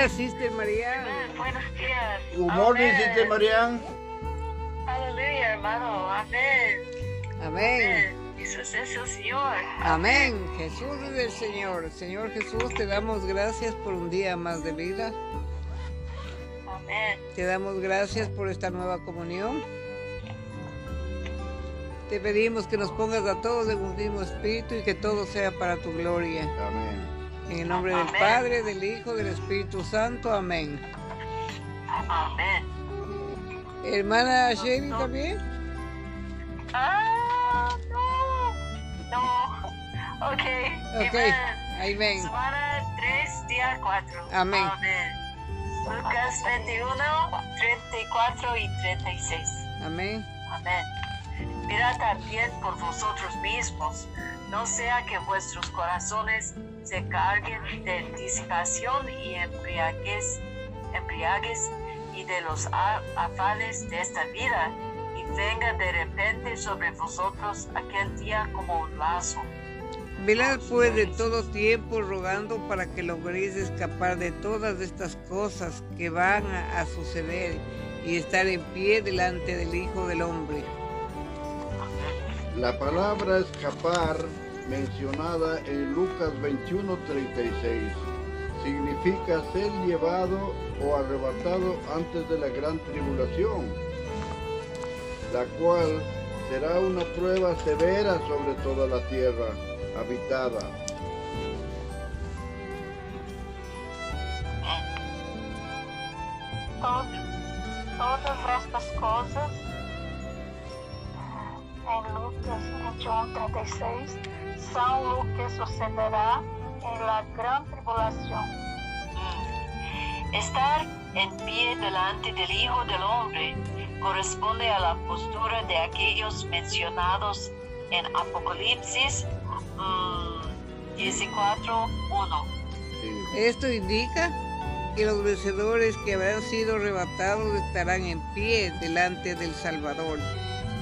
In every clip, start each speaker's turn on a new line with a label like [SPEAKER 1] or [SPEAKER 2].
[SPEAKER 1] días, Sister María.
[SPEAKER 2] Buenos días.
[SPEAKER 3] Good morning. Sister Marian.
[SPEAKER 2] Aleluya, hermano. Amén.
[SPEAKER 1] Amén.
[SPEAKER 2] Jesús es el Señor.
[SPEAKER 1] Amén. Jesús es el Señor. Señor Jesús, te damos gracias por un día más de vida.
[SPEAKER 2] Amén.
[SPEAKER 1] Te damos gracias por esta nueva comunión. Te pedimos que nos pongas a todos en un mismo espíritu y que todo sea para tu gloria.
[SPEAKER 3] Amén.
[SPEAKER 1] En el nombre del
[SPEAKER 2] Amén.
[SPEAKER 1] Padre, del Hijo, del Espíritu Santo. Amén.
[SPEAKER 2] Amén.
[SPEAKER 1] Hermana Shelly también.
[SPEAKER 2] Ah, no. No. Ok.
[SPEAKER 1] Ok,
[SPEAKER 2] Amén.
[SPEAKER 1] ahí ven.
[SPEAKER 2] Semana 3, día 4.
[SPEAKER 1] Amén.
[SPEAKER 2] Lucas 21, 34 y 36.
[SPEAKER 1] Amén.
[SPEAKER 2] Amén. Mirad también por vosotros mismos, no sea que vuestros corazones se carguen de disipación y embriaguez, embriaguez y de los afanes de esta vida, y venga de repente sobre vosotros aquel día como un lazo.
[SPEAKER 1] Velad pues de todo tiempo rogando para que logréis escapar de todas estas cosas que van a, a suceder y estar en pie delante del Hijo del Hombre.
[SPEAKER 3] La palabra escapar mencionada en Lucas 21:36 significa ser llevado o arrebatado antes de la gran tribulación, la cual será una prueba severa sobre toda la tierra habitada.
[SPEAKER 4] Todas estas cosas Lucas 21, 36 são o que sucederá em la gran tribulación.
[SPEAKER 2] Mm. Estar en pie delante del Hijo del Hombre corresponde a la postura de aquellos mencionados en Apocalipsis mm, 14.1.
[SPEAKER 3] Sí.
[SPEAKER 1] Esto indica que los vencedores que habrán sido arrebatados estarán en pie delante del Salvador,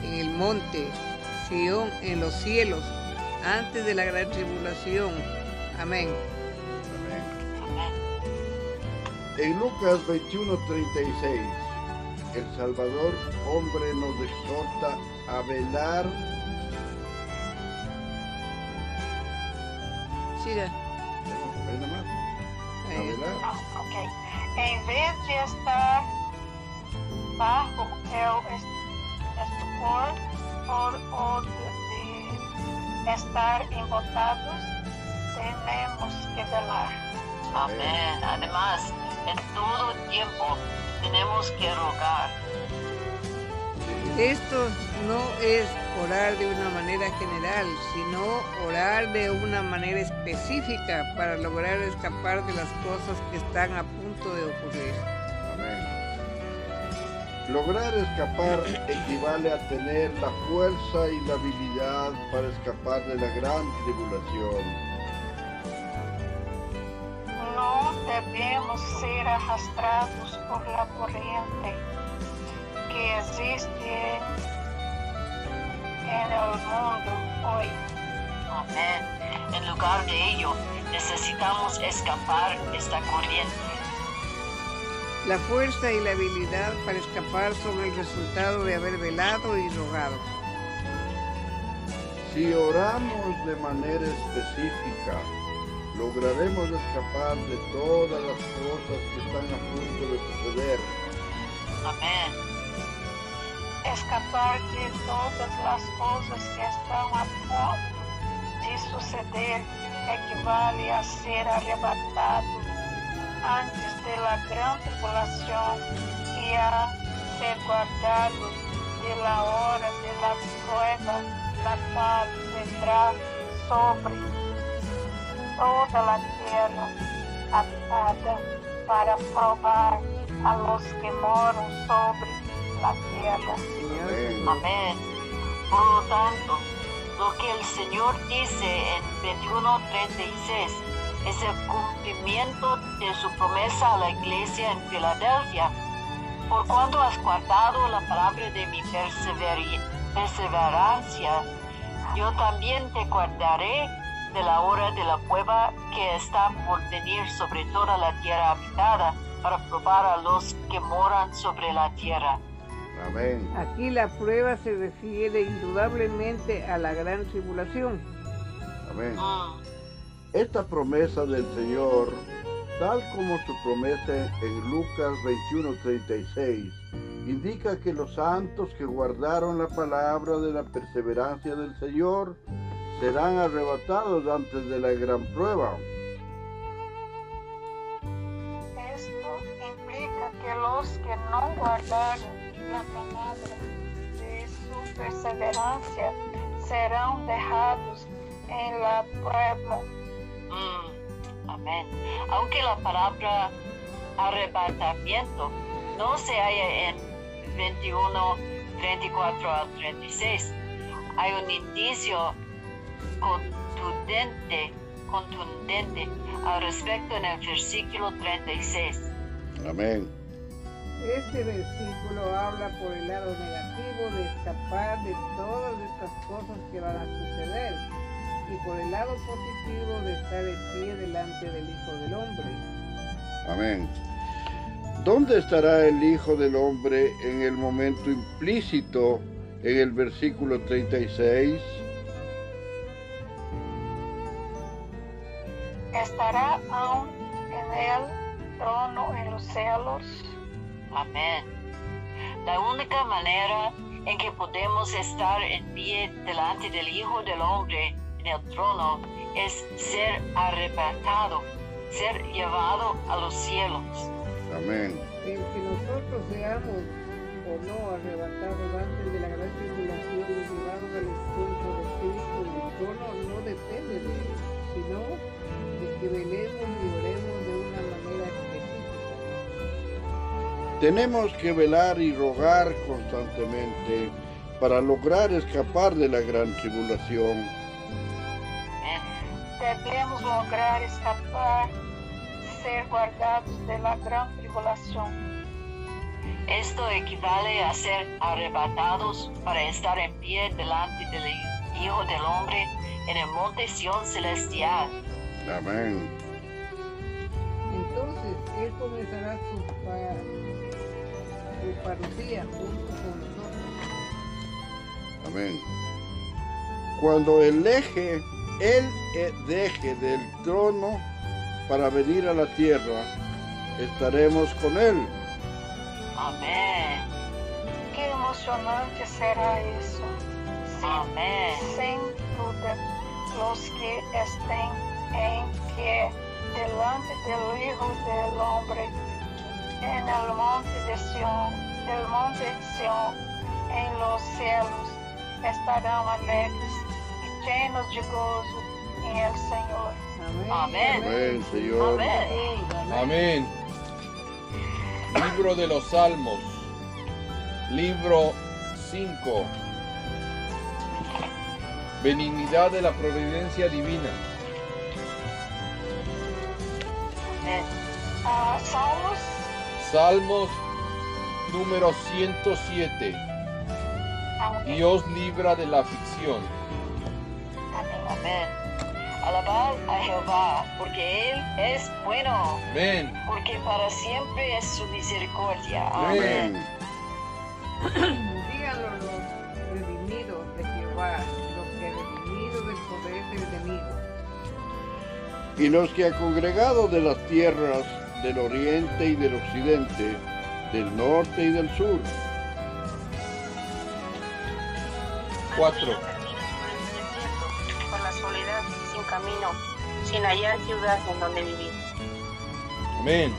[SPEAKER 1] en el monte, Sión, en los cielos, antes de la gran tribulación. Amén.
[SPEAKER 3] Amén. En Lucas 21:36, el Salvador hombre nos exhorta a velar, a.
[SPEAKER 4] Ok. Em vez de estar bajo el est- estupor por o de, de estar embotados, tenemos que velar.
[SPEAKER 2] Amén. Además, en todo tiempo tenemos que rogar.
[SPEAKER 1] Esto no es orar de una manera general, sino orar de una manera específica para lograr escapar de las cosas que están a punto de ocurrir.
[SPEAKER 3] Lograr escapar equivale a tener la fuerza y la habilidad para escapar de la gran tribulación.
[SPEAKER 4] No debemos ser arrastrados por la corriente que existe en el mundo hoy.
[SPEAKER 2] Amén. En lugar de ello, necesitamos escapar esta corriente.
[SPEAKER 1] La fuerza y la habilidad para escapar son el resultado de haber velado y rogado.
[SPEAKER 3] Si oramos de manera específica, lograremos escapar de todas las cosas que están a punto de suceder.
[SPEAKER 2] Amén.
[SPEAKER 4] Escapar de todas las cosas que están a punto de suceder equivale a ser arrebatado antes de la gran tribulación y a ser guardado de hora de la prueba, la cual vendrá sobre toda la tierra habitada para probar a los que moran sobre la tierra.
[SPEAKER 3] Amén.
[SPEAKER 2] Por lo tanto, lo que el Señor dice en 21:36 es el cumplimiento de su promesa a la iglesia en Filadelfia. Por cuanto has guardado la palabra de mi perseverancia, yo también te guardaré de la hora de la prueba que está por venir sobre toda la tierra habitada para probar a los que moran sobre la tierra.
[SPEAKER 3] Amén.
[SPEAKER 1] Aquí la prueba se refiere indudablemente a la gran tribulación.
[SPEAKER 3] Amén.
[SPEAKER 2] Mm,
[SPEAKER 3] Esta promesa del Señor, tal como su promesa en Lucas 21:36, indica que los santos que guardaron la palabra de la perseverancia del Señor serán arrebatados antes de la gran prueba.
[SPEAKER 4] Esto implica que los que no guardaron la palabra de su perseverancia serán dejados en la prueba.
[SPEAKER 2] Mm, amén. Aunque la palabra arrebatamiento no se halla en 21, 34 al 36, hay un indicio contundente, contundente al respecto en el versículo 36.
[SPEAKER 3] Amén.
[SPEAKER 1] Este versículo habla por el lado negativo de escapar de todas estas cosas que van a suceder y por el lado positivo de estar en pie delante del Hijo del Hombre.
[SPEAKER 3] Amén. ¿Dónde estará el Hijo del Hombre en el momento implícito en el versículo 36?
[SPEAKER 4] Estará aún en el trono en los cielos.
[SPEAKER 2] Amén. La única manera en que podemos estar en pie delante del Hijo del Hombre el trono es ser arrebatado, ser llevado a los cielos.
[SPEAKER 3] Amén.
[SPEAKER 1] El que nosotros seamos o no arrebatados antes de la gran tribulación y llevados al encuentro de Cristo en el trono no depende de él, sino de que velemos y oremos de una manera específica.
[SPEAKER 3] Tenemos que velar y rogar constantemente para lograr escapar de la gran tribulación.
[SPEAKER 2] Amén.
[SPEAKER 4] Debemos lograr escapar, ser guardados de la gran tribulación.
[SPEAKER 2] Esto equivale a ser arrebatados para estar en pie delante del Hijo del Hombre en el monte Sion celestial.
[SPEAKER 3] Amén.
[SPEAKER 1] Entonces Él comenzará su, pa- su parucía junto con nosotros.
[SPEAKER 3] Amén. Cuando el eje, él eh, deje del trono para venir a la tierra, estaremos con él.
[SPEAKER 2] Amén.
[SPEAKER 4] Qué emocionante será eso. Sin,
[SPEAKER 2] Amén.
[SPEAKER 4] sin duda, los que estén en pie delante del Hijo del Hombre en el monte de Sion, del monte Sion, en los cielos, estarán alegres de gozo en el Señor.
[SPEAKER 1] Amén.
[SPEAKER 2] Amén.
[SPEAKER 3] Señor.
[SPEAKER 2] Amén.
[SPEAKER 5] Amén. Libro de los Salmos. Libro 5. Benignidad de la providencia divina.
[SPEAKER 2] Amén.
[SPEAKER 4] Ah, Salmos
[SPEAKER 5] Salmos número 107.
[SPEAKER 4] Amén.
[SPEAKER 5] Dios libra de la aflicción.
[SPEAKER 2] Amén. Alabad a Jehová, porque Él es bueno,
[SPEAKER 5] Amén.
[SPEAKER 2] porque para siempre es su misericordia.
[SPEAKER 3] Amén.
[SPEAKER 1] Díganlo los redimidos de Jehová, los que redimidos del poder del enemigo.
[SPEAKER 3] Y los que ha congregado de las tierras del oriente y del occidente, del norte y del sur,
[SPEAKER 5] 4.
[SPEAKER 6] Camino, sin hallar ciudad en donde vivir.
[SPEAKER 5] Amén.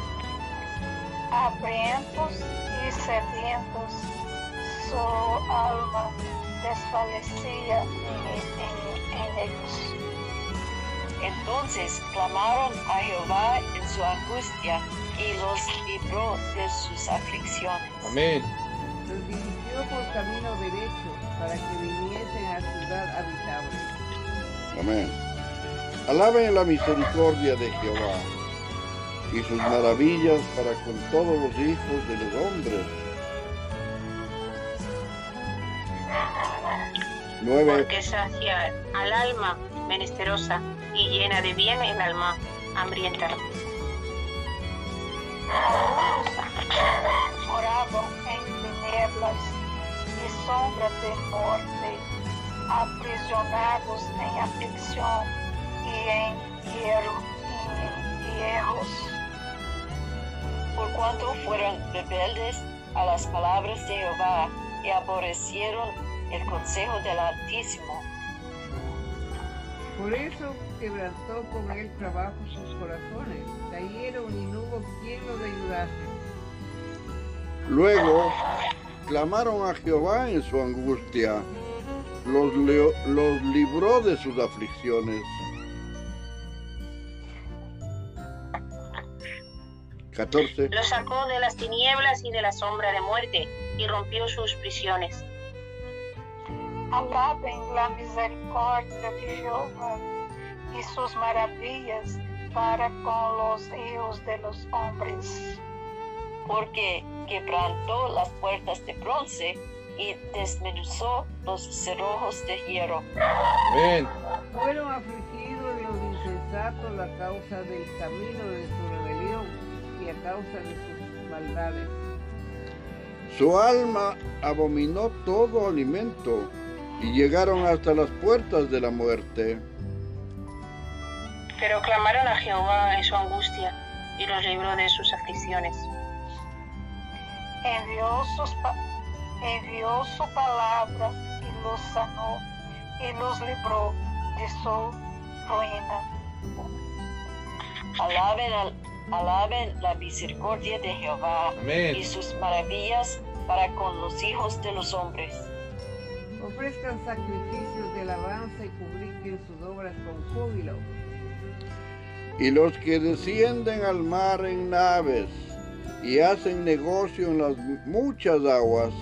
[SPEAKER 4] hambrientos y sedientos, su alma desfallecía en, en- en ellos.
[SPEAKER 2] Entonces clamaron a Jehová en su angustia y los libró de sus aflicciones.
[SPEAKER 5] Amén.
[SPEAKER 1] Los dirigió por camino derecho para que viniesen a ciudad habitable.
[SPEAKER 3] Amén. Alaben la misericordia de Jehová y sus maravillas para con todos los hijos de los hombres. 9.
[SPEAKER 6] Porque sacia al alma menesterosa y llena de bien el alma hambrienta.
[SPEAKER 4] moravam em tinieblas e sombra de morte, aprisionados em aflição em hierros.
[SPEAKER 2] por cuanto fueron rebeldes a las palabras de Jehová y aborrecieron el consejo del Altísimo.
[SPEAKER 1] Por eso quebrantó con él trabajo sus corazones, cayeron y no hubo quien los ayudase.
[SPEAKER 3] Luego clamaron a Jehová en su angustia, los, leo- los libró de sus aflicciones. 14.
[SPEAKER 6] Lo sacó de las tinieblas y de la sombra de muerte y rompió sus prisiones.
[SPEAKER 4] Alabem la misericórdia de Jehová y sus maravillas para con los hijos de los hombres.
[SPEAKER 2] porque quebrantó las puertas de bronce y desmenuzó los cerrojos de hierro.
[SPEAKER 5] Amén.
[SPEAKER 1] Fueron afligidos los insensatos a causa del camino de su rebelión y a causa de sus maldades.
[SPEAKER 3] Su alma abominó todo alimento y llegaron hasta las puertas de la muerte.
[SPEAKER 6] Pero clamaron a Jehová en su angustia y los libró de sus aflicciones.
[SPEAKER 4] Envió, sus pa- envió su palabra y los sanó y los libró de su ruina.
[SPEAKER 2] Alaben, al- alaben la misericordia de Jehová y sus maravillas para con los hijos de los hombres.
[SPEAKER 1] Ofrezcan sacrificios de alabanza y publiquen sus obras con júbilo.
[SPEAKER 3] Y los que descienden al mar en naves y hacen negocio en las muchas aguas,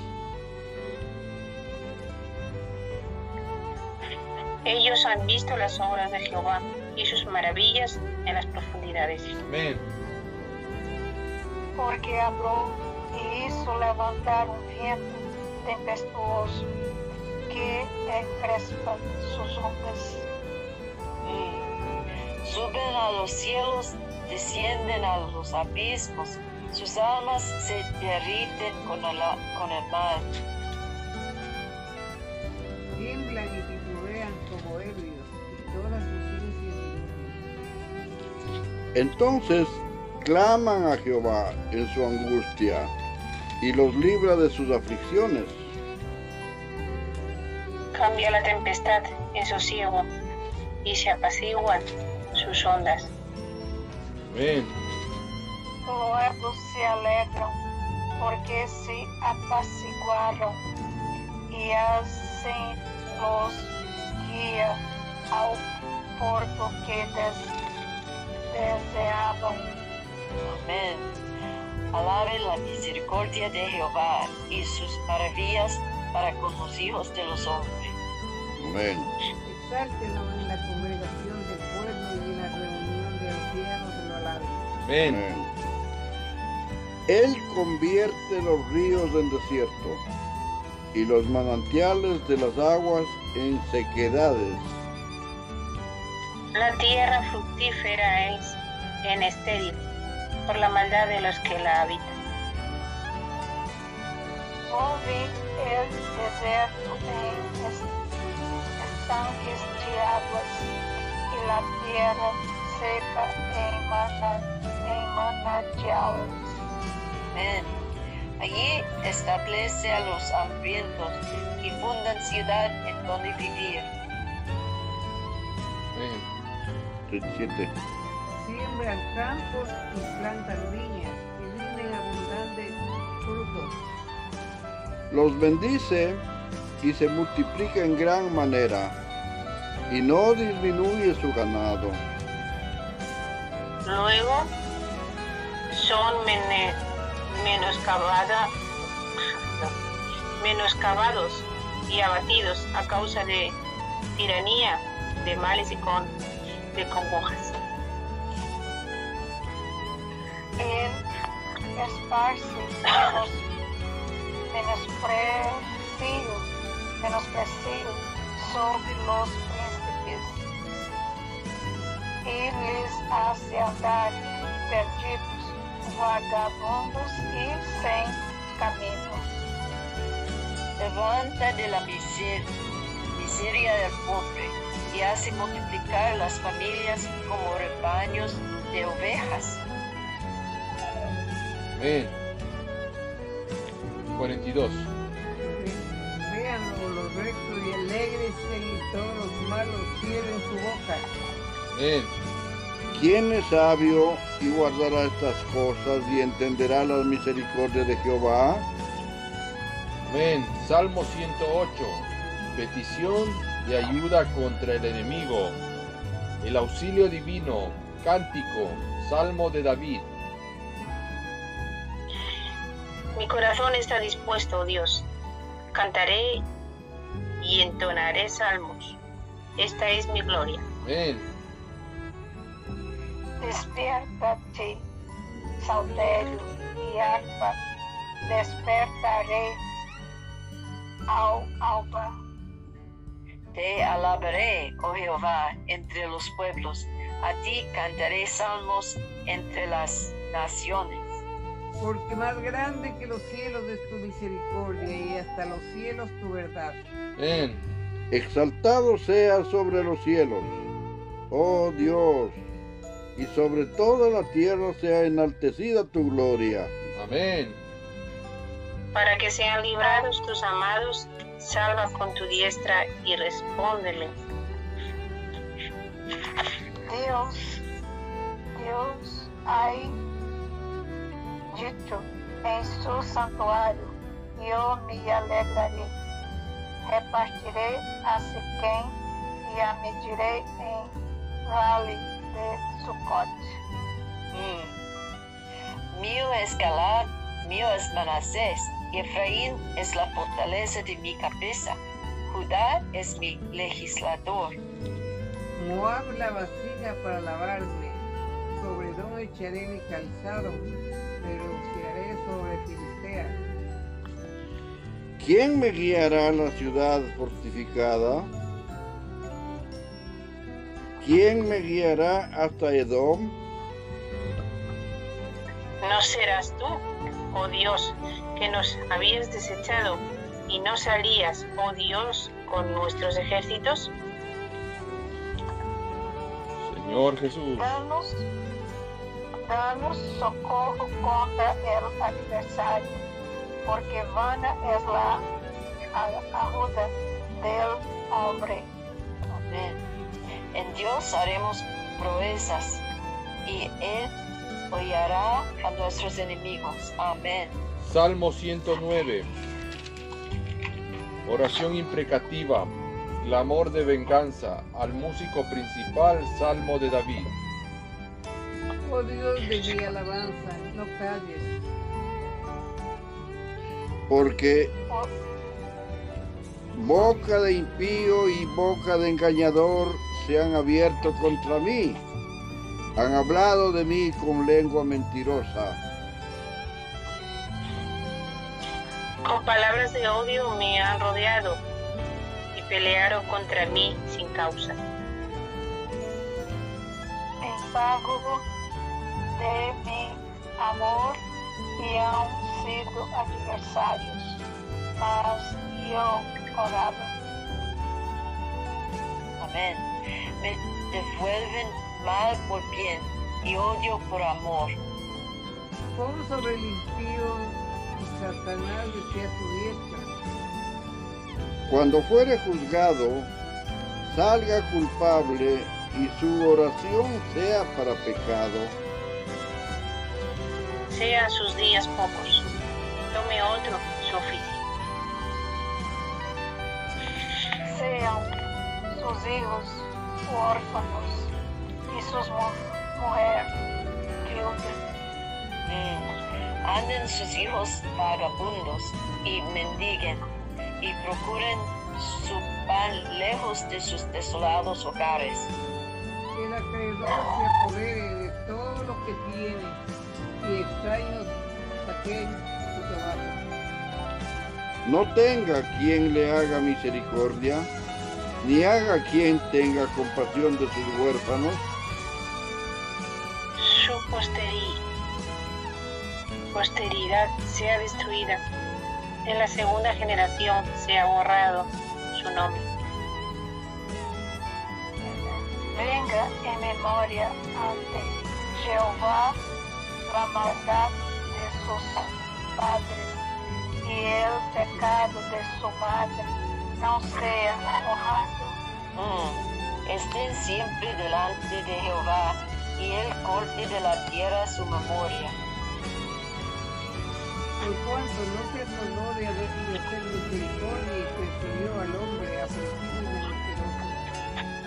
[SPEAKER 6] Ellos han visto las obras de Jehová y sus maravillas en las profundidades.
[SPEAKER 5] Amén.
[SPEAKER 4] Porque habló y hizo levantar un viento tempestuoso que encrespa sus ondas.
[SPEAKER 2] Mm. Suben a los cielos, descienden a los abismos, sus almas se derriten con el, con el mar.
[SPEAKER 1] Tiemblan y titubean como ebrios y toda su ciencia es inútil.
[SPEAKER 3] entonces claman a Jehová en su angustia y los libra de sus aflicciones.
[SPEAKER 6] Cambia la tempestad en sosiego y se apaciguan sus ondas.
[SPEAKER 5] Amén.
[SPEAKER 4] Luego se alegran porque se apaciguaron y hacen los guía ao porto que des- deseaban.
[SPEAKER 2] Amén. Alaben la misericordia de Jehová y sus maravillas para con los hijos de los hombres.
[SPEAKER 3] Amén.
[SPEAKER 1] Exáltenlo en la congregación del pueblo y en la reunión de ancianos lo alaben.
[SPEAKER 5] Amén.
[SPEAKER 3] Amén. Él convierte los ríos en desierto y los manantiales de las aguas en sequedades.
[SPEAKER 6] La tierra fructífera es en estéril por la maldad de los que la habitan.
[SPEAKER 4] Volve el deserto es- estanques de aguas y la tierra seca en, mana, en manantiales.
[SPEAKER 2] Amén. Allí establece a los hambrientos y fundan ciudad en donde vivir.
[SPEAKER 5] Amén.
[SPEAKER 3] 37.
[SPEAKER 1] Siembran campos y plantan viñas y rinden abundantes frutos.
[SPEAKER 3] Los bendice y se multiplica en gran manera y no disminuye su ganado.
[SPEAKER 6] Luego son mene- menoscabada- no, menoscabados y abatidos a causa de tiranía, de males y con, de congojas.
[SPEAKER 4] Él esparce menos, menosprecio, menosprecio sobre los príncipes. y les hace andar perdidos, vagabundos y sin caminos.
[SPEAKER 2] Levanta de la miser- miseria del pobre y hace multiplicar las familias como rebaños de ovejas.
[SPEAKER 5] Amén. 42.
[SPEAKER 1] Véanlo los rectos y alegres y todos los malos cierren su boca.
[SPEAKER 5] Amén.
[SPEAKER 3] ¿Quién es sabio y guardará estas cosas y entenderá las misericordias de Jehová?
[SPEAKER 5] Amén. Salmo 108. Petición de ayuda contra el enemigo. El auxilio divino. Cántico. Salmo de David.
[SPEAKER 6] Mi corazón está dispuesto, oh Dios. Cantaré y entonaré salmos. Esta es mi gloria.
[SPEAKER 5] Amén.
[SPEAKER 4] Despierta-te, saltério e harpa, despertaré ao alba.
[SPEAKER 2] Te alabaré, oh Jehová, entre los pueblos. A ti cantaré salmos entre las naciones.
[SPEAKER 1] Porque más grande que los cielos es tu misericordia y hasta los cielos tu verdad.
[SPEAKER 5] Amén.
[SPEAKER 3] Exaltado sea sobre los cielos, oh Dios, y sobre toda la tierra sea enaltecida tu gloria.
[SPEAKER 5] Amén.
[SPEAKER 6] Para que sean librados tus amados, salva con tu diestra y respóndele.
[SPEAKER 4] Deus, Deus, ai dito em seu santuário, e eu me alegrarei. Repartirei a Siquém e a medirei em vale de Sucote.
[SPEAKER 2] Mm. Mío es Galad, mío es Manasés, y Efraín es la fortaleza de mi cabeza. Judá es mi legislador.
[SPEAKER 1] Moab la vasija para lavarme. Sobre Edom echaré mi calzado, sobre Filistea.
[SPEAKER 3] ¿Quién me guiará a la ciudad fortificada? ¿Quién me guiará hasta Edom?
[SPEAKER 6] ¿No serás tú, oh Dios, que nos habías desechado y no salías, oh Dios, con nuestros ejércitos?
[SPEAKER 5] Señor Jesús.
[SPEAKER 4] Danos, danos socorro contra el adversario, porque vana es la a- ayuda del hombre.
[SPEAKER 2] Amén. En Dios haremos proezas y Él hollará a nuestros enemigos. Amén.
[SPEAKER 5] Salmo 109. Oración imprecativa. Clamor de venganza. Al músico principal, Salmo de David.
[SPEAKER 1] Oh Dios de mi alabanza, no calles.
[SPEAKER 3] Porque
[SPEAKER 4] Por-
[SPEAKER 3] boca de impío y boca de engañador se han abierto contra mí. Han hablado de mí con lengua mentirosa.
[SPEAKER 6] Con palabras de odio me han rodeado y pelearon contra mí sin causa.
[SPEAKER 4] em pago de mi amor e han sido adversários, mas eu orava.
[SPEAKER 2] Amén. Me devuelven mal por bien y odio por amor.
[SPEAKER 1] Pon sobre el impío y Satanás esté a su diestra.
[SPEAKER 3] Cuando fuere juzgado, salga culpable y su oración sea para pecado.
[SPEAKER 6] Sean sus días pocos, tome otro su oficio.
[SPEAKER 4] Sejam seus hijos órfãos e suas mu mulheres viúvas.
[SPEAKER 2] Mm. Anden sus hijos vagabundos y mendiguen y procuren su pan lejos de sus desolados hogares.
[SPEAKER 1] Que el acreedor se apodere de todo lo que tiene y extraños saquen su trabajo.
[SPEAKER 3] No tenga quien le haga misericordia, ni haga quien tenga compasión de sus huérfanos.
[SPEAKER 6] posteri- posteridad sea destruida. En la segunda generación sea borrado su nombre.
[SPEAKER 4] Venga en memoria ante Jehová la maldad de sus padres y el pecado de su madre no sea borrado.
[SPEAKER 2] Mm. Estén siempre delante de Jehová y él corte de la tierra su memoria.
[SPEAKER 1] Por cuanto no se acordó de haber de hacer misericordia y prefirió al hombre afligido y menesteroso,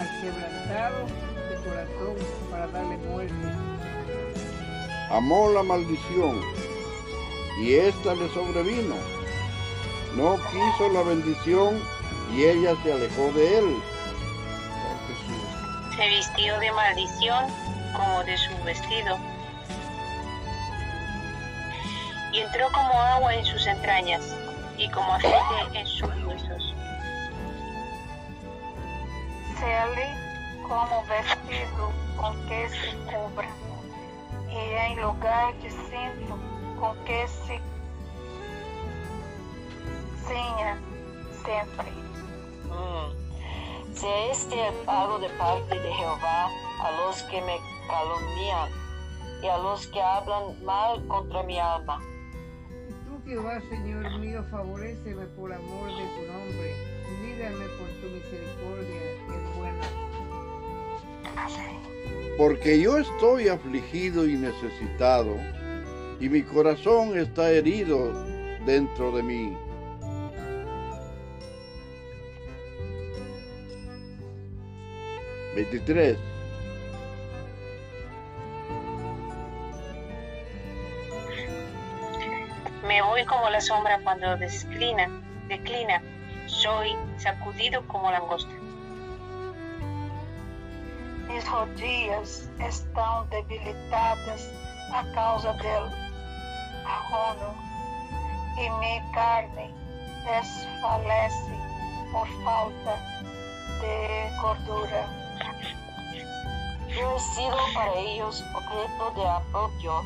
[SPEAKER 1] al quebrantado de corazón para darle muerte.
[SPEAKER 3] Amó la maldición y ésta le sobrevino. No quiso la bendición y ella se alejó de él.
[SPEAKER 6] Se vistió de maldición como de su vestido. Y entró como agua en sus entrañas y como aceite en sus huesos.
[SPEAKER 4] Sele como vestido con que se cubra y en lugar de cinto con que se ciña siempre.
[SPEAKER 2] Mm. Sea este el pago de parte de Jehová a los que me calumnian y a los que hablan mal contra mi alma.
[SPEAKER 1] Y tú, Jehová, Señor mío, favoréceme por amor de tu nombre. Líbrame por tu misericordia.
[SPEAKER 3] Porque yo estoy afligido y necesitado, y mi corazón está herido dentro de mí. Veintitrés.
[SPEAKER 6] Me voy como la sombra cuando declina, declina. Soy sacudido como langosta.
[SPEAKER 4] Mis rodillas estão debilitadas a causa del ahono e minha carne desfalece por falta de gordura.
[SPEAKER 2] Yo he sido para ellos objeto de apropio.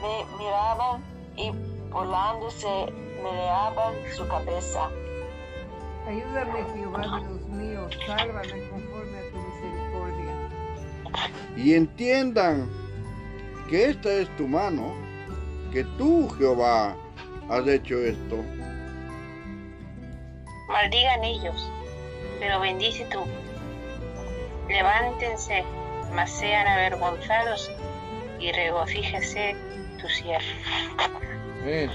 [SPEAKER 2] Me miraban y burlándose meneaban su cabeza.
[SPEAKER 1] Ayúdame, Jehová, Dios mío, sálvame misericordia.
[SPEAKER 3] Y entiendan que esta es tu mano, que tú, Jehová, has hecho esto.
[SPEAKER 6] Maldigan ellos, pero bendice tú. Levántense, mas sean avergonzados y regocíjese tu siervo.
[SPEAKER 5] Amén.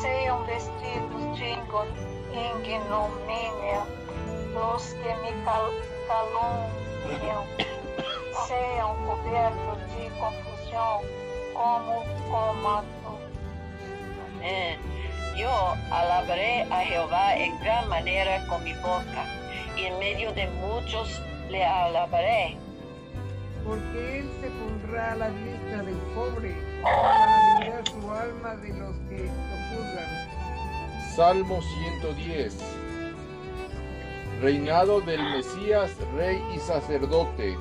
[SPEAKER 4] Sejam vestidos de ingo- ignomínia os que me cal caluniam. Sejam cobertos de confusão como comando.
[SPEAKER 2] Eh, Yo alabaré a Jehová en gran manera con mi boca, y en medio de muchos le alabaré.
[SPEAKER 1] Porque él se pondrá a la diestra del pobre para librar su alma de los que lo juzgan.
[SPEAKER 5] Salmo 110. Reinado del Mesías, rey y sacerdote.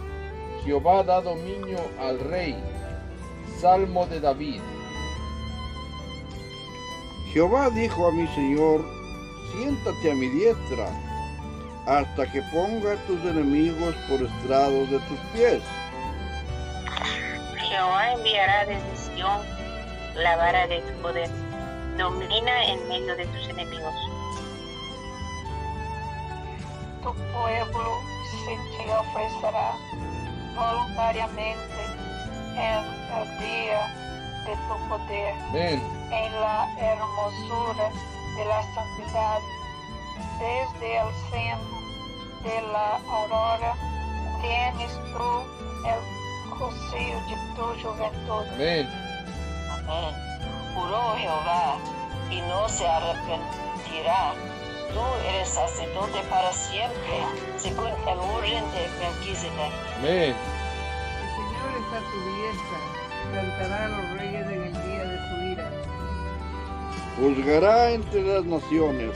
[SPEAKER 5] Jehová da dominio al rey. Salmo de David.
[SPEAKER 3] Jehová dijo a mi Señor, siéntate a mi diestra, hasta que ponga a tus enemigos por estrados de tus pies.
[SPEAKER 6] Jehová enviará desde Sión la vara de tu poder. Domina en medio de tus enemigos.
[SPEAKER 4] Tu pueblo se te ofrecerá voluntariamente en el día de tu poder.
[SPEAKER 5] Amén.
[SPEAKER 4] en la hermosura de la santidad, desde el seno de la aurora, tienes tú el rocío de tu juventud.
[SPEAKER 5] Amén.
[SPEAKER 2] Amén. Juró Jehová y no se arrepentirá. Tú eres sacerdote para siempre, según el orden de Melquisedec.
[SPEAKER 5] Amén.
[SPEAKER 1] El Señor está a tu diestra, plantará a los reyes en el día de su ira.
[SPEAKER 3] Juzgará entre las naciones,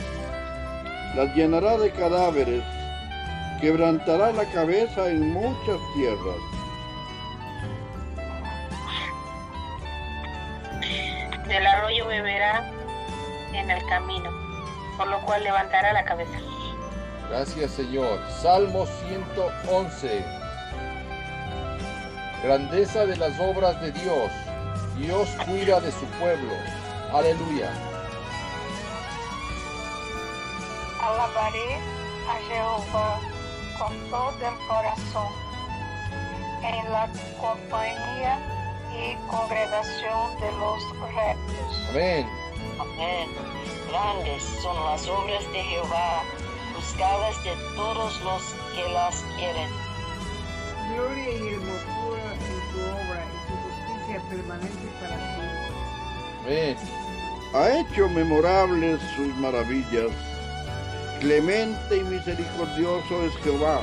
[SPEAKER 3] las llenará de cadáveres, quebrantará la cabeza en muchas tierras.
[SPEAKER 6] Del arroyo beberá en el camino por lo cual levantará la cabeza.
[SPEAKER 5] Gracias Señor. Salmo 111. Grandeza de las obras de Dios. Dios cuida de su pueblo. Aleluya.
[SPEAKER 4] Alabaré a Jehová con todo el corazón, en la compañía y congregación de los rectos.
[SPEAKER 5] Amén.
[SPEAKER 2] Amén. Grandes son las obras de Jehová, buscadas de todos los que las quieren.
[SPEAKER 1] Gloria y hermosura en su obra y su justicia permanente para siempre.
[SPEAKER 5] Amén.
[SPEAKER 3] Ha hecho memorables sus maravillas. Clemente y misericordioso es Jehová.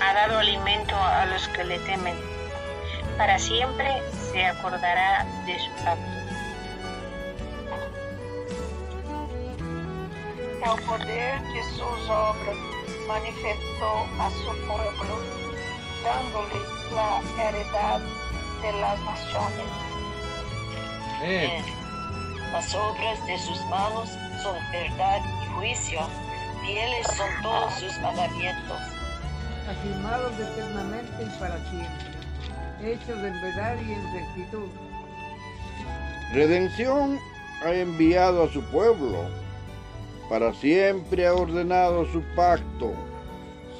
[SPEAKER 6] Ha dado alimento a los que le temen. Para siempre se acordará de su pacto.
[SPEAKER 4] El poder de sus obras manifestó a su pueblo, dándole la heredad de las naciones.
[SPEAKER 5] Amén.
[SPEAKER 2] Las obras de sus manos son verdad y juicio. Fieles son todos sus mandamientos.
[SPEAKER 1] afirmados eternamente y para siempre, hechos en verdad y en rectitud.
[SPEAKER 3] Redención ha enviado a su pueblo. Para siempre ha ordenado su pacto.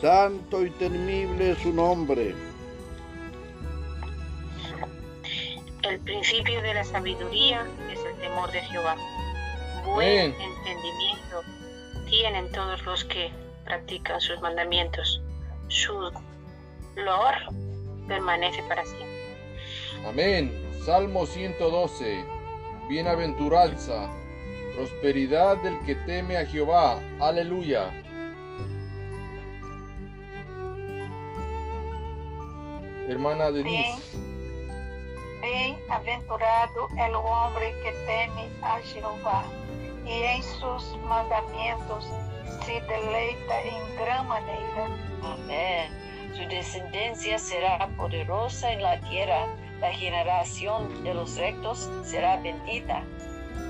[SPEAKER 3] Santo y temible es su nombre.
[SPEAKER 6] El principio de la sabiduría es el temor de Jehová. Buen entendimiento tienen todos los que practican sus mandamientos. Su lor permanece para siempre.
[SPEAKER 5] Amén. Salmo 112. Bienaventuranza. Prosperidad del que teme a Jehová. Aleluya. Hermana Denise.
[SPEAKER 4] Bem-aventurado é o homem que teme a Jeová e em seus mandamentos se deleita em gran maneira.
[SPEAKER 2] Amén. Su descendencia será poderosa en la tierra. La generación de los rectos será bendita.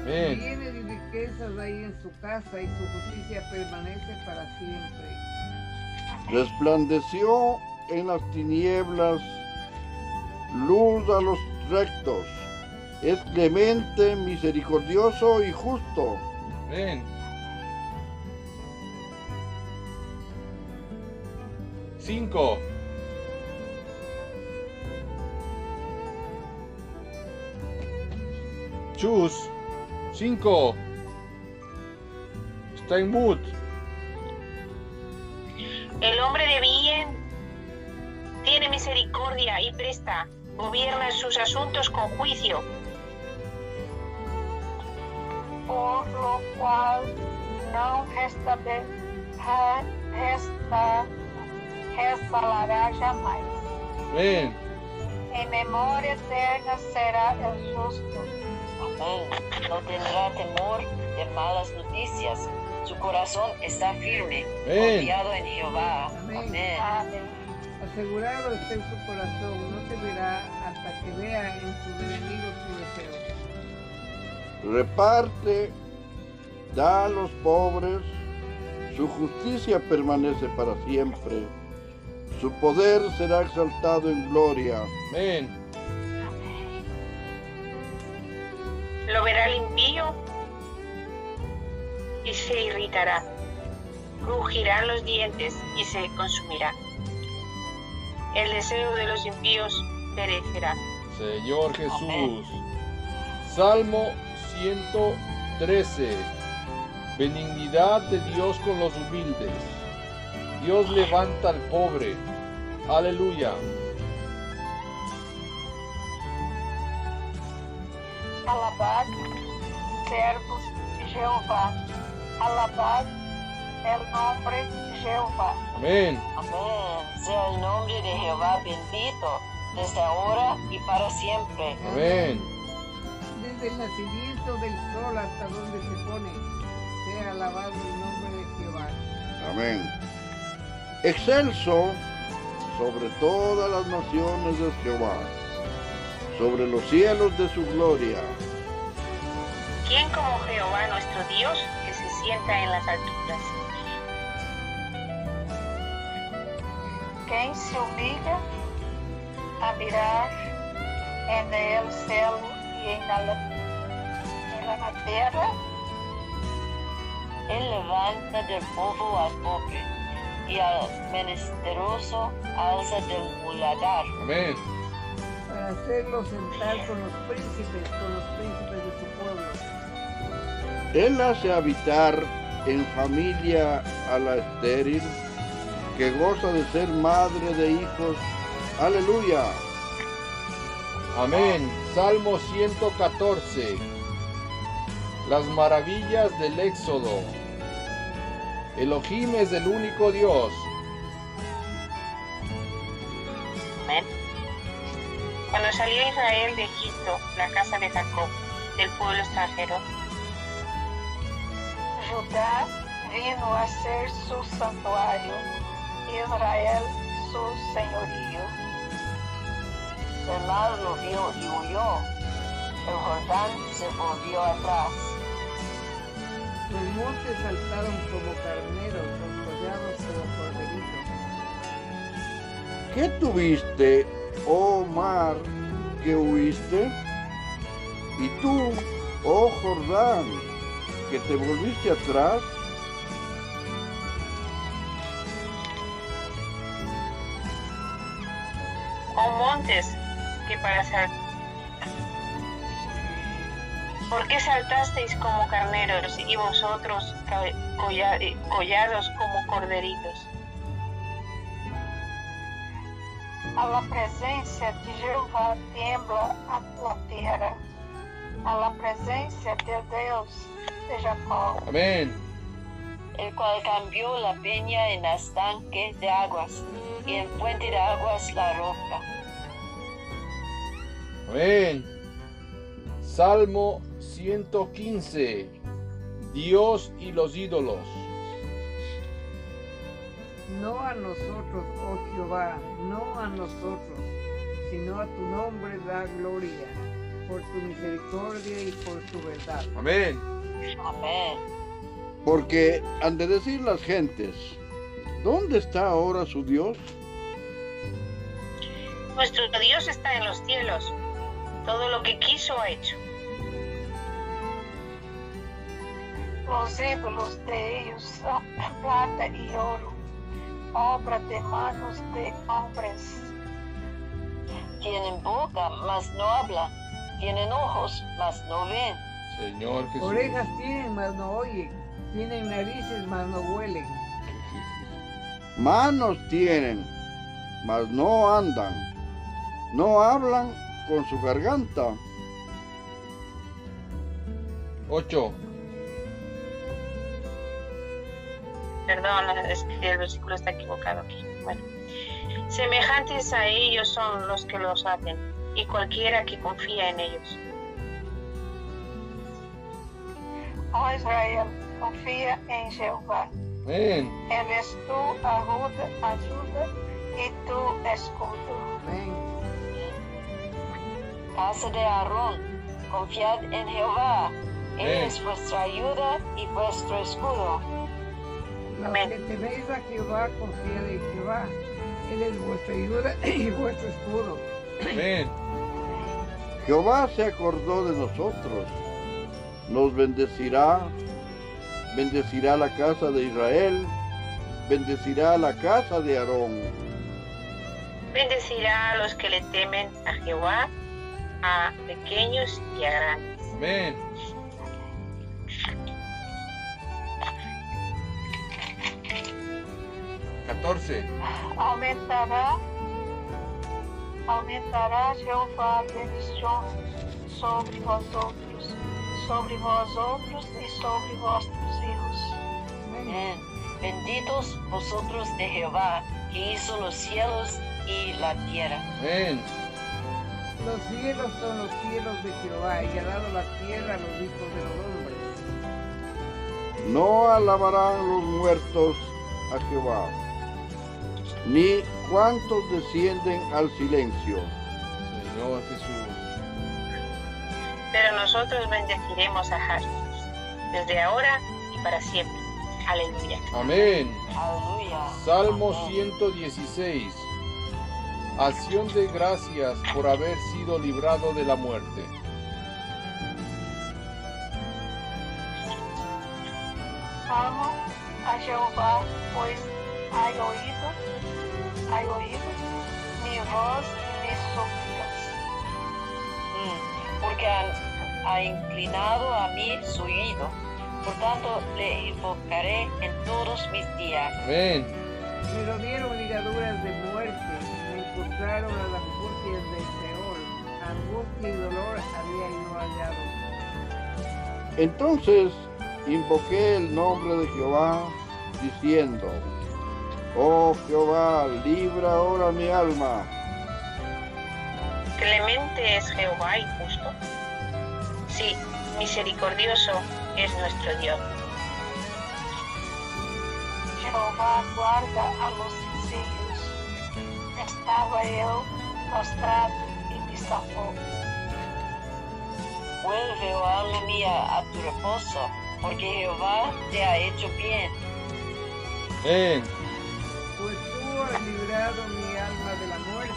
[SPEAKER 5] Amén.
[SPEAKER 1] Riquezas hay en su casa y su justicia permanece para siempre.
[SPEAKER 3] Resplandeció en las tinieblas luz a los rectos. Es clemente, misericordioso y justo.
[SPEAKER 5] Amén. Cinco. Chus. Cinco. Está en mood.
[SPEAKER 6] El hombre de bien tiene misericordia y presta, gobierna sus asuntos con juicio.
[SPEAKER 4] por lo qual não restabe, re- resta, resbalará jamais.
[SPEAKER 5] Amén.
[SPEAKER 4] Em memória eterna será o justo.
[SPEAKER 2] Amén. No tendrá temor de malas noticias. Su corazón está firme,
[SPEAKER 5] Amén.
[SPEAKER 2] confiado en Jehová.
[SPEAKER 1] Amén. Asegurado está en su corazón, no se verá hasta que vea en sus enemigos su deseo.
[SPEAKER 3] Reparte, da a los pobres. Su justicia permanece para siempre. Su poder será exaltado en gloria.
[SPEAKER 5] Amén.
[SPEAKER 6] Lo verá el y se irritará. Rugirán los dientes y se consumirá. El deseo de los impíos perecerá.
[SPEAKER 5] Señor Jesús.
[SPEAKER 2] Amén.
[SPEAKER 5] Salmo 113. Benignidad de Dios con los humildes. Dios levanta al pobre. Aleluya.
[SPEAKER 4] Alabad, servos de Jeová. Alabad el nombre de Jeová.
[SPEAKER 5] Amén.
[SPEAKER 2] Amén. Sea el nombre de Jehová bendito desde ahora y para siempre.
[SPEAKER 5] Amén.
[SPEAKER 1] Desde el nacimiento del sol hasta donde se pone, sea alabado el nombre de Jehová.
[SPEAKER 3] Amén. Excelso sobre todas las naciones de Jehová. sobre los cielos de su gloria.
[SPEAKER 6] ¿Quién como Jehová nuestro Dios que se sienta en las alturas?
[SPEAKER 4] Quem se humilha a mirar en el cielo y en la, en la tierra,
[SPEAKER 2] Él levanta del polvo al pobre y al menesteroso alza del muladar.
[SPEAKER 5] Amén.
[SPEAKER 1] para hacerlo sentar con los príncipes, con los príncipes de su pueblo.
[SPEAKER 3] Él hace habitar en familia a la estéril, que goza de ser madre de hijos. Aleluya.
[SPEAKER 5] Amén. Salmo 114. Las maravillas del Éxodo. Elohim es el único Dios.
[SPEAKER 6] Amén. Cuando salió Israel de Egipto, la casa de Jacob, del pueblo extranjero,
[SPEAKER 4] Judá vino a ser su santuario, Israel su señorío.
[SPEAKER 2] El mar lo vio y huyó. El Jordán se volvió atrás.
[SPEAKER 1] Los montes saltaron como carneros, los collados como corderitos.
[SPEAKER 3] ¿Qué tuviste, oh mar, que huiste? Y tú, oh Jordán, que te volviste atrás.
[SPEAKER 6] o montes que para sal... ¿Por qué saltasteis como carneros y vosotros colla- eh, collados como corderitos?
[SPEAKER 4] A la presencia de Jehová tiembla a la tierra. A la presencia del Dios de Jacob.
[SPEAKER 5] Amén.
[SPEAKER 2] el cual cambió la peña en estanque de aguas y en fuente de aguas la roca.
[SPEAKER 5] Amén. Salmo 115. Dios y los ídolos.
[SPEAKER 1] No a nosotros, oh Jehová, no a nosotros, sino a tu nombre da gloria, por tu misericordia y por tu verdad.
[SPEAKER 5] Amén.
[SPEAKER 2] Amén.
[SPEAKER 3] Porque han de decir las gentes, ¿dónde está ahora su Dios?
[SPEAKER 6] Nuestro Dios está en los cielos. Todo lo que quiso ha hecho.
[SPEAKER 4] Los ídolos de ellos son plata y oro, obra de manos de hombres.
[SPEAKER 2] Tienen boca, mas no hablan. Tienen ojos, mas no ven.
[SPEAKER 5] Señor Jesús.
[SPEAKER 1] Orejas tienen, mas no oyen, tienen narices, mas no huelen.
[SPEAKER 3] Manos tienen, mas no andan. No hablan con su garganta.
[SPEAKER 5] 8.
[SPEAKER 6] Perdón, es que el versículo está equivocado aquí. Bueno. Semejantes a ellos son los que los hacen, y cualquiera que confía en ellos.
[SPEAKER 4] Ó Israel, confía en Jehová.
[SPEAKER 5] Amén.
[SPEAKER 4] Él es tu ayuda, ayuda y tu escudo.
[SPEAKER 1] Amén.
[SPEAKER 2] Casa de Aarón, confiad en Jehová. Él
[SPEAKER 5] Amén.
[SPEAKER 2] es vuestra ayuda y vuestro escudo.
[SPEAKER 1] Los
[SPEAKER 6] Amén.
[SPEAKER 1] que teméis a Jehová, confiad en Jehová. Él es vuestra ayuda y vuestro escudo.
[SPEAKER 5] Amén.
[SPEAKER 3] Jehová se acordó de nosotros. Nos bendecirá. Bendecirá la casa de Israel. Bendecirá la casa de Aarón.
[SPEAKER 6] Bendecirá a los que le temen a Jehová, a pequeños y a grandes.
[SPEAKER 5] Amén. Catorce.
[SPEAKER 4] Aumentará, aumentará Jehová a bendición sobre vosotros, sobre vosotros y sobre vuestros hijos.
[SPEAKER 1] Amén.
[SPEAKER 2] Amén. Benditos vosotros de Jehová, que hizo los cielos y la tierra.
[SPEAKER 5] Amén.
[SPEAKER 1] Los cielos son los cielos de Jehová y ha dado la tierra a los hijos de los hombres.
[SPEAKER 3] No alabarán los muertos a Jehová, ni cuantos descienden al silencio.
[SPEAKER 5] Señor Jesús.
[SPEAKER 6] pero nosotros bendeciremos a Jesús desde ahora y para siempre. Aleluya.
[SPEAKER 5] Amén.
[SPEAKER 2] Aleluya.
[SPEAKER 5] Salmo 116. Acción de gracias por haber sido librado de la muerte.
[SPEAKER 4] Amo a Jehová, pues ha oído, ha oído mi voz y mis súplicas.
[SPEAKER 2] Porque ha, ha inclinado a mí su oído. Por tanto, le invocaré en todos mis días.
[SPEAKER 5] Amén.
[SPEAKER 1] Me rodearon ligaduras de muerte, me encontraron a las angustias del Seol. Angustia y dolor había yo hallado.
[SPEAKER 3] Entonces invoqué el nombre de Jehová, diciendo, Oh Jehová, libra ahora mi alma.
[SPEAKER 6] Clemente es Jehová y justo. Sí, misericordioso es nuestro Dios.
[SPEAKER 4] Jehová guarda a los sencillos. Estaba eu prostrado y me salvó.
[SPEAKER 2] Vuelve, oh alma mía, a tu reposo, porque Jehová te ha hecho bien.
[SPEAKER 5] Amén.
[SPEAKER 1] Pues tú has librado mi alma de la muerte,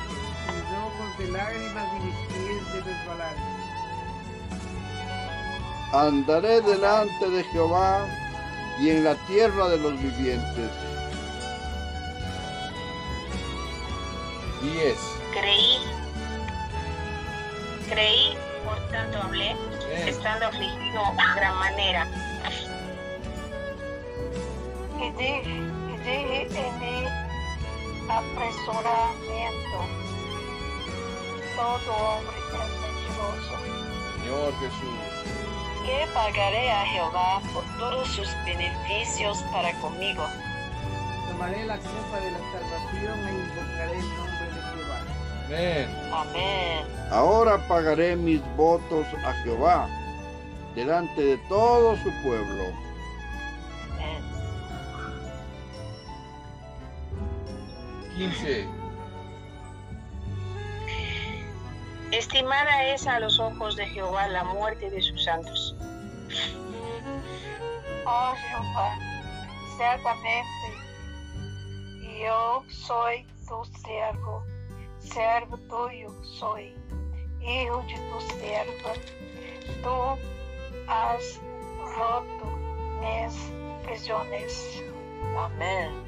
[SPEAKER 1] mis ojos de lágrimas y mis pies de resbalar.
[SPEAKER 3] Andaré delante de Jehová y en la tierra de los vivientes.
[SPEAKER 5] 10.
[SPEAKER 6] Creí, creí, por tanto hablé, estando afligido en gran manera.
[SPEAKER 4] Dije en mi apresuramiento. Todo hombre es mentiroso.
[SPEAKER 5] Señor Jesús.
[SPEAKER 2] ¿Qué pagaré a Jehová por todos sus beneficios para conmigo?
[SPEAKER 1] Tomaré la copa de la salvación e invocaré el nombre de Jehová.
[SPEAKER 5] Amén.
[SPEAKER 2] Amén.
[SPEAKER 3] Ahora pagaré mis votos a Jehová delante de todo su pueblo.
[SPEAKER 5] 15.
[SPEAKER 6] Estimada es a los ojos de Jehová la muerte de sus santos.
[SPEAKER 4] Oh Jehová, ciertamente yo soy tu siervo, siervo tuyo soy, hijo de tu sierva. Tú has roto mis prisiones.
[SPEAKER 2] Amén.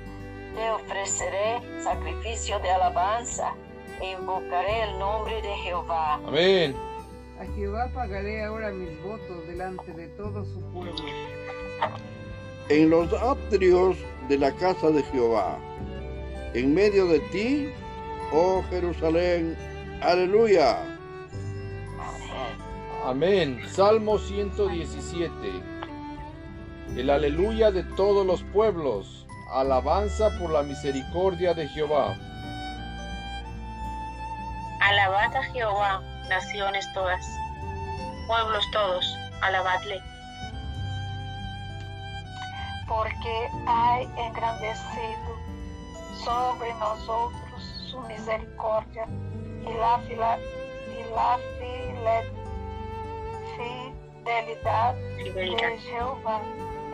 [SPEAKER 2] Te ofreceré sacrificio de alabanza e invocaré el nombre de Jehová.
[SPEAKER 5] Amén.
[SPEAKER 1] A Jehová pagaré ahora mis votos delante de todo su pueblo.
[SPEAKER 3] En los atrios de la casa de Jehová, en medio de ti, oh Jerusalén, aleluya.
[SPEAKER 2] Amén.
[SPEAKER 5] Salmo 117. El aleluya de todos los pueblos. Alabanza por la misericordia de Jehová.
[SPEAKER 6] Alabad a Jehová, naciones todas, pueblos todos, alabadle.
[SPEAKER 4] porque ha engrandecido sobre nosotros su misericordia y la, fila- y la file- fidelidad
[SPEAKER 6] Fidelidad.
[SPEAKER 4] de Jehová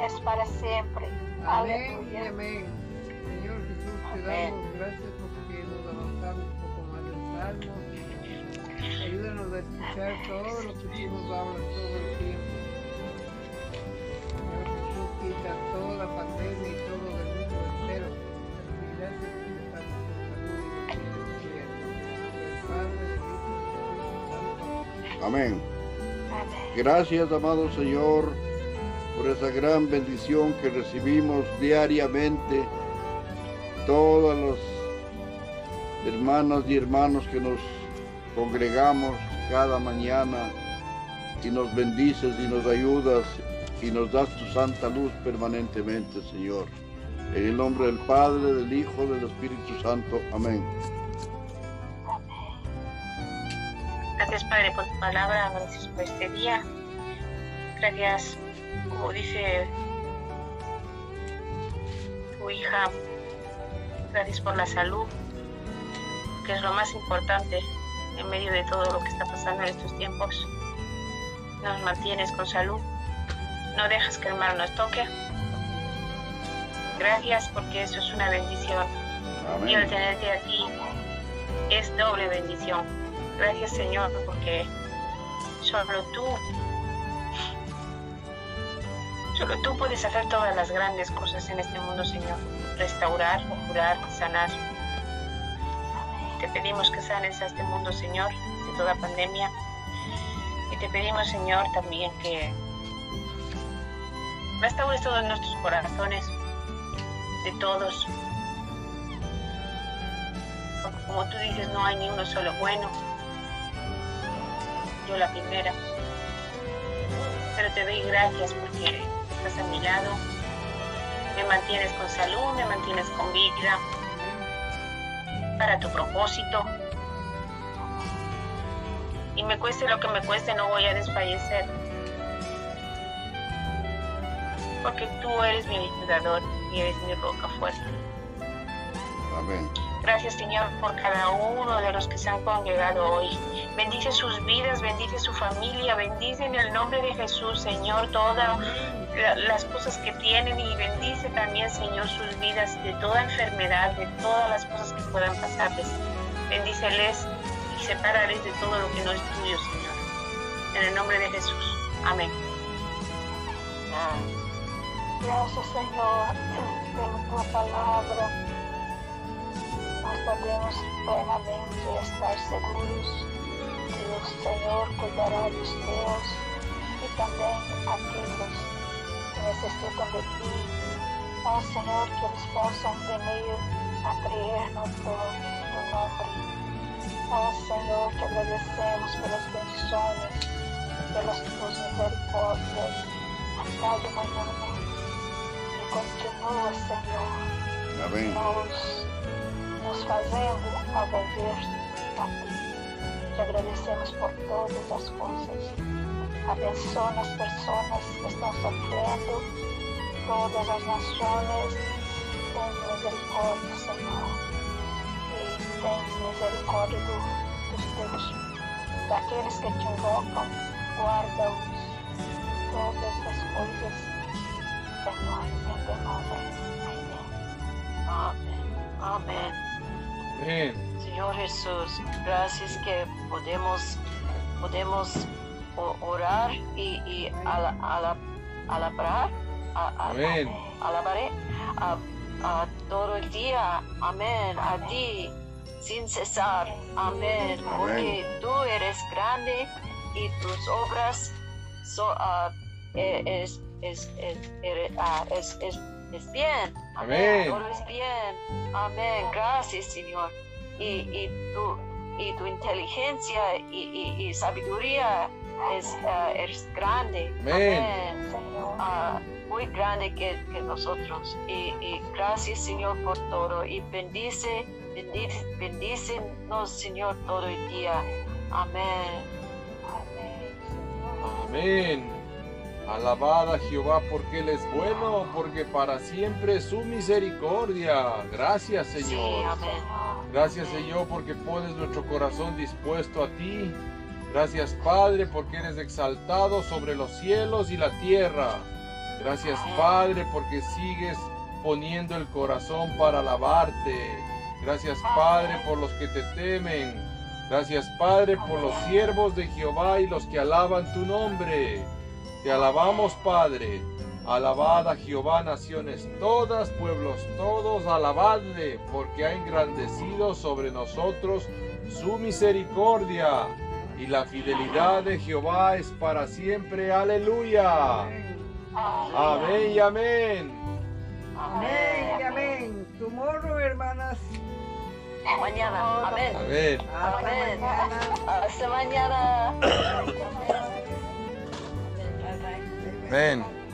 [SPEAKER 4] es para siempre.
[SPEAKER 1] Amén y amén. Señor Jesús, te damos gracias porque nos avanzamos un poco más del Salmo. Ayúdanos a escuchar todo lo que tú nos hablas todo el tiempo. Señor Jesús, quita toda pandemia y todo del mundo entero. Y gracias porque estamos con salud y Padre.
[SPEAKER 3] Amén. Gracias, amado Señor, por esa gran bendición que recibimos diariamente. Todas las hermanas y hermanos que nos congregamos cada mañana y nos bendices y nos ayudas y nos das tu santa luz permanentemente, Señor. En el nombre del Padre, del Hijo, del Espíritu Santo. Amén.
[SPEAKER 6] Gracias Padre por tu palabra, gracias por este día. Gracias, como dice tu hija, gracias por la salud, que es lo más importante en medio de todo lo que está pasando en estos tiempos. nos mantienes con salud, no dejas que el mal nos toque. Gracias porque eso es una bendición. Y el
[SPEAKER 3] Amén.
[SPEAKER 6] tenerte aquí es doble bendición. Gracias Señor porque solo tú, solo tú puedes hacer todas las grandes cosas en este mundo Señor. Restaurar, curar, sanar. Te pedimos que sanes a este mundo Señor de toda pandemia. Y te pedimos Señor también que restaures todos nuestros corazones, de todos, porque como tú dices, no hay ni uno solo bueno. Yo la primera. Pero te doy gracias porque a mi lado. Me mantienes con salud, me mantienes con vida. Para tu propósito. Y me cueste lo que me cueste, no voy a desfallecer. Porque tú eres mi ayudador y eres mi roca fuerte.
[SPEAKER 3] Amén.
[SPEAKER 6] Gracias Señor por cada uno de los que se han congregado hoy. Bendice sus vidas, bendice su familia, bendice en el nombre de Jesús, Señor, todas la- las cosas que tienen y bendice también, Señor, sus vidas de toda enfermedad, de todas las cosas que puedan pasarles. Bendíceles y sepárales de todo lo que no es tuyo, Señor. En el nombre de Jesús. Amén.
[SPEAKER 4] Gracias, Señor, por tu palabra. Nós podemos plenamente estar seguros que o Senhor cuidará dos teus e também aqueles que necessitam de ti. Ó Senhor, que eles possam venir a crer no teu, no nome. Ó Senhor, te agradecemos pelas bendições, pelas tuas misericórdias a cada manhã. E continua, Senhor,
[SPEAKER 3] Amén.
[SPEAKER 4] nos, nos fazendo a volver a ti. Te agradecemos por todas as coisas. Abençoa as pessoas que estão sofrendo, todas as nações. Tem misericórdia, Senhor. E tem misericórdia do, dos teus, daqueles que te invocam. Guarda-os todas as coisas, Senhor, em teu nome. Amém.
[SPEAKER 2] Amén.
[SPEAKER 5] Amén.
[SPEAKER 2] Señor Jesús, gracias que podemos, podemos orar y, y ala- ala- alabrar, a- a-
[SPEAKER 5] Amén.
[SPEAKER 2] alabaré a, a todo el día. Amén. A ti, sin cesar. Amén. Porque tú eres grande y tus obras son, ah, eh, es, es, es, ere- ah, es, es, es bien.
[SPEAKER 5] Amén.
[SPEAKER 2] Todo es bien. Amén. Gracias, Señor. Y, y, tu, y tu inteligencia y, y- y sabiduría es, ah, es grande.
[SPEAKER 5] Amén.
[SPEAKER 2] Ah, muy grande que, que nosotros. Y, y gracias, Señor, por todo. Y bendice, bendice, bendícenos, Señor, todo el día. Amén.
[SPEAKER 4] Senhor.
[SPEAKER 5] Amén. Alabada Jehová porque Él es bueno, porque para siempre es su misericordia. Gracias Señor. Gracias Señor porque pones nuestro corazón dispuesto a ti. Gracias Padre porque eres exaltado sobre los cielos y la tierra. Gracias Padre porque sigues poniendo el corazón para alabarte. Gracias Padre por los que te temen. Gracias Padre por los siervos de Jehová y los que alaban tu nombre. Te alabamos Padre. Alabad a Jehová naciones todas, pueblos todos, alabadle, porque ha engrandecido sobre nosotros su misericordia. Y la fidelidad de Jehová es para siempre. Aleluya. Amén y amén.
[SPEAKER 1] Amén y amén. Tomorrow, hermanas.
[SPEAKER 2] Mañana. Amén.
[SPEAKER 5] Amén.
[SPEAKER 1] Hasta
[SPEAKER 2] Amén.
[SPEAKER 1] mañana.
[SPEAKER 2] Hasta mañana.
[SPEAKER 5] Amén.